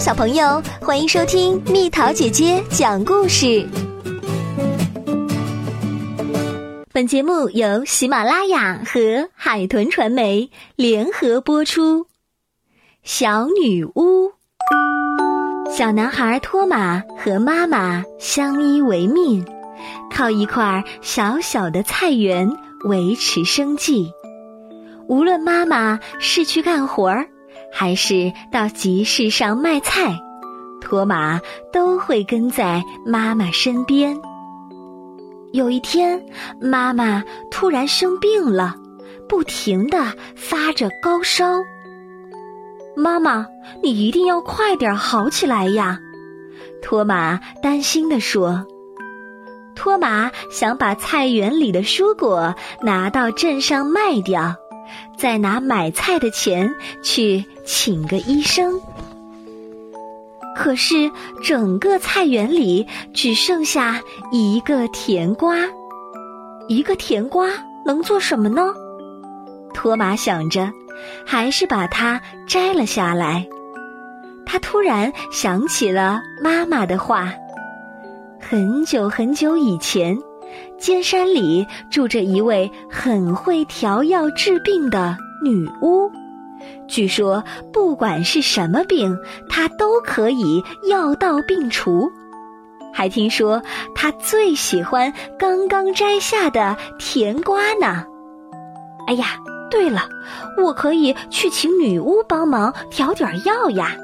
小朋友，欢迎收听蜜桃姐姐讲故事。本节目由喜马拉雅和海豚传媒联合播出。小女巫，小男孩托马和妈妈相依为命，靠一块小小的菜园维持生计。无论妈妈是去干活儿。还是到集市上卖菜，托马都会跟在妈妈身边。有一天，妈妈突然生病了，不停的发着高烧。妈妈，你一定要快点好起来呀！托马担心的说。托马想把菜园里的蔬果拿到镇上卖掉。再拿买菜的钱去请个医生。可是整个菜园里只剩下一个甜瓜，一个甜瓜能做什么呢？托马想着，还是把它摘了下来。他突然想起了妈妈的话：很久很久以前。尖山里住着一位很会调药治病的女巫，据说不管是什么病，他都可以药到病除。还听说他最喜欢刚刚摘下的甜瓜呢。哎呀，对了，我可以去请女巫帮忙调点药呀。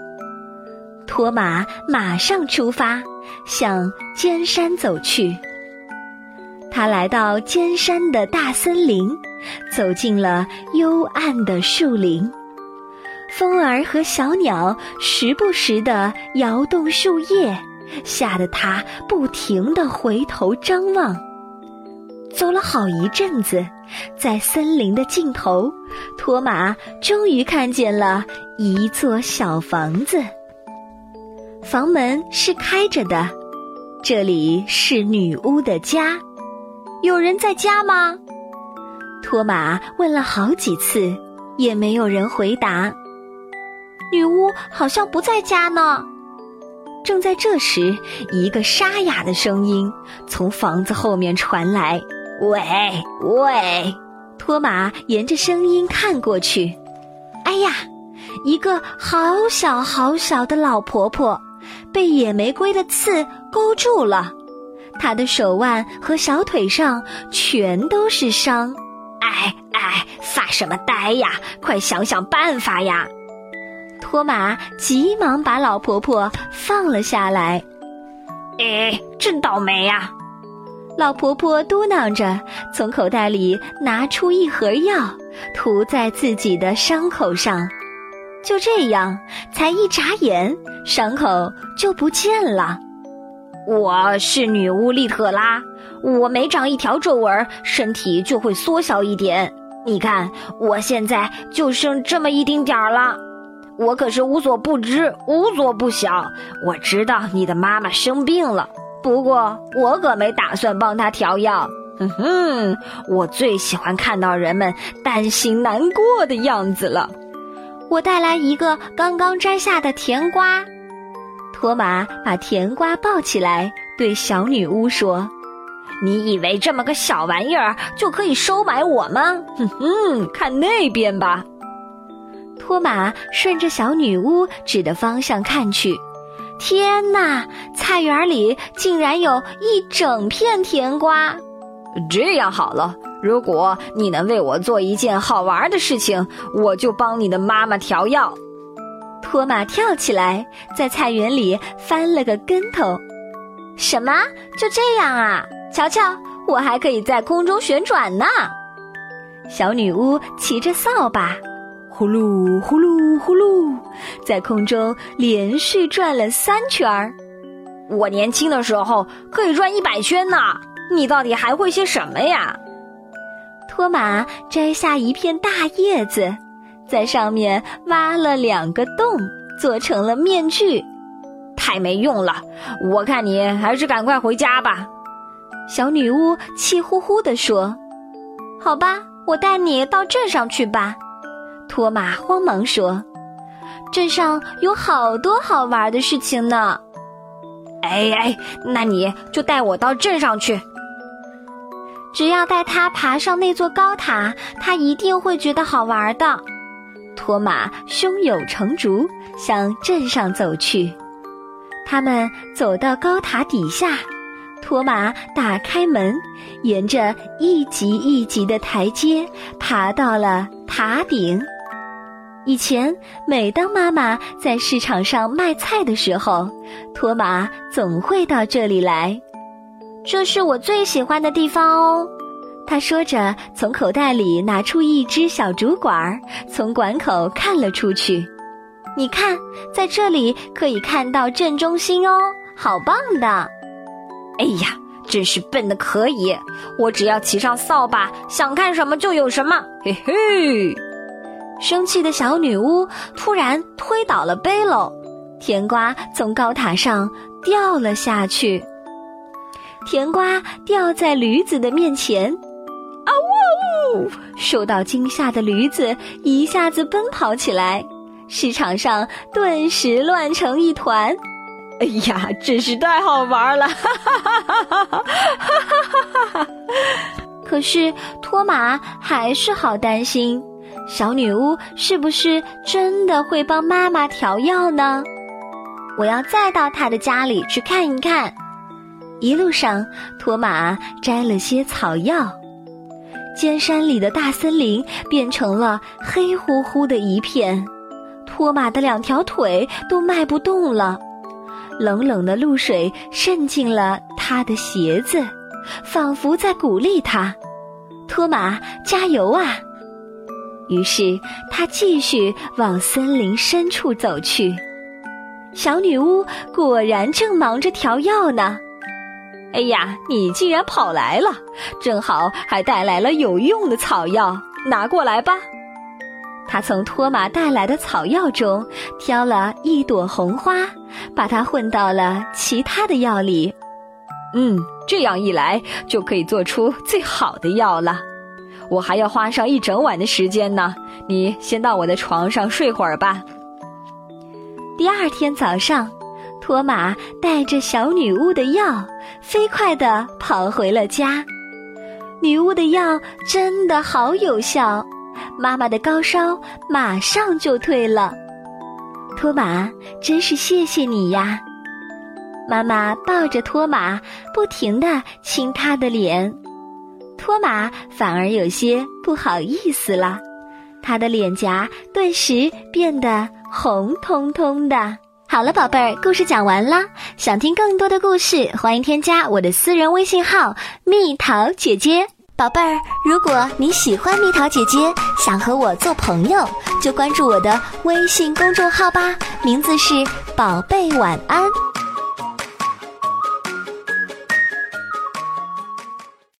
托马马上出发，向尖山走去。他来到尖山的大森林，走进了幽暗的树林。风儿和小鸟时不时地摇动树叶，吓得他不停地回头张望。走了好一阵子，在森林的尽头，托马终于看见了一座小房子。房门是开着的，这里是女巫的家。有人在家吗？托马问了好几次，也没有人回答。女巫好像不在家呢。正在这时，一个沙哑的声音从房子后面传来：“喂，喂！”托马沿着声音看过去，哎呀，一个好小好小的老婆婆，被野玫瑰的刺勾住了。她的手腕和小腿上全都是伤，哎哎，发什么呆呀？快想想办法呀！托马急忙把老婆婆放了下来。哎，真倒霉呀！老婆婆嘟囔着，从口袋里拿出一盒药，涂在自己的伤口上。就这样，才一眨眼，伤口就不见了。我是女巫利特拉，我每长一条皱纹，身体就会缩小一点。你看，我现在就剩这么一丁点儿了。我可是无所不知，无所不晓。我知道你的妈妈生病了，不过我可没打算帮她调药。哼哼，我最喜欢看到人们担心难过的样子了。我带来一个刚刚摘下的甜瓜。托马把甜瓜抱起来，对小女巫说：“你以为这么个小玩意儿就可以收买我吗？哼哼，看那边吧。”托马顺着小女巫指的方向看去，天哪！菜园里竟然有一整片甜瓜。这样好了，如果你能为我做一件好玩的事情，我就帮你的妈妈调药。托马跳起来，在菜园里翻了个跟头。什么？就这样啊？瞧瞧，我还可以在空中旋转呢！小女巫骑着扫把，呼噜呼噜呼噜，在空中连续转了三圈儿。我年轻的时候可以转一百圈呢。你到底还会些什么呀？托马摘下一片大叶子。在上面挖了两个洞，做成了面具，太没用了！我看你还是赶快回家吧。”小女巫气呼呼地说。“好吧，我带你到镇上去吧。”托马慌忙说。镇上有好多好玩的事情呢。哎哎，那你就带我到镇上去。只要带他爬上那座高塔，他一定会觉得好玩的。托马胸有成竹，向镇上走去。他们走到高塔底下，托马打开门，沿着一级一级的台阶爬到了塔顶。以前，每当妈妈在市场上卖菜的时候，托马总会到这里来。这是我最喜欢的地方哦。他说着，从口袋里拿出一只小竹管，从管口看了出去。你看，在这里可以看到镇中心哦，好棒的！哎呀，真是笨的可以！我只要骑上扫把，想看什么就有什么。嘿嘿！生气的小女巫突然推倒了背篓，甜瓜从高塔上掉了下去。甜瓜掉在驴子的面前。啊呜呜！受到惊吓的驴子一下子奔跑起来，市场上顿时乱成一团。哎呀，真是太好玩了！哈哈哈哈哈哈！哈哈哈！可是托马还是好担心，小女巫是不是真的会帮妈妈调药呢？我要再到她的家里去看一看。一路上，托马摘了些草药。尖山里的大森林变成了黑乎乎的一片，托马的两条腿都迈不动了，冷冷的露水渗进了他的鞋子，仿佛在鼓励他：“托马，加油啊！”于是他继续往森林深处走去。小女巫果然正忙着调药呢。哎呀，你竟然跑来了，正好还带来了有用的草药，拿过来吧。他从托马带来的草药中挑了一朵红花，把它混到了其他的药里。嗯，这样一来就可以做出最好的药了。我还要花上一整晚的时间呢。你先到我的床上睡会儿吧。第二天早上。托马带着小女巫的药，飞快地跑回了家。女巫的药真的好有效，妈妈的高烧马上就退了。托马，真是谢谢你呀！妈妈抱着托马，不停地亲他的脸。托马反而有些不好意思了，他的脸颊顿时变得红彤彤的。好了，宝贝儿，故事讲完啦。想听更多的故事，欢迎添加我的私人微信号“蜜桃姐姐”。宝贝儿，如果你喜欢蜜桃姐姐，想和我做朋友，就关注我的微信公众号吧，名字是“宝贝晚安”。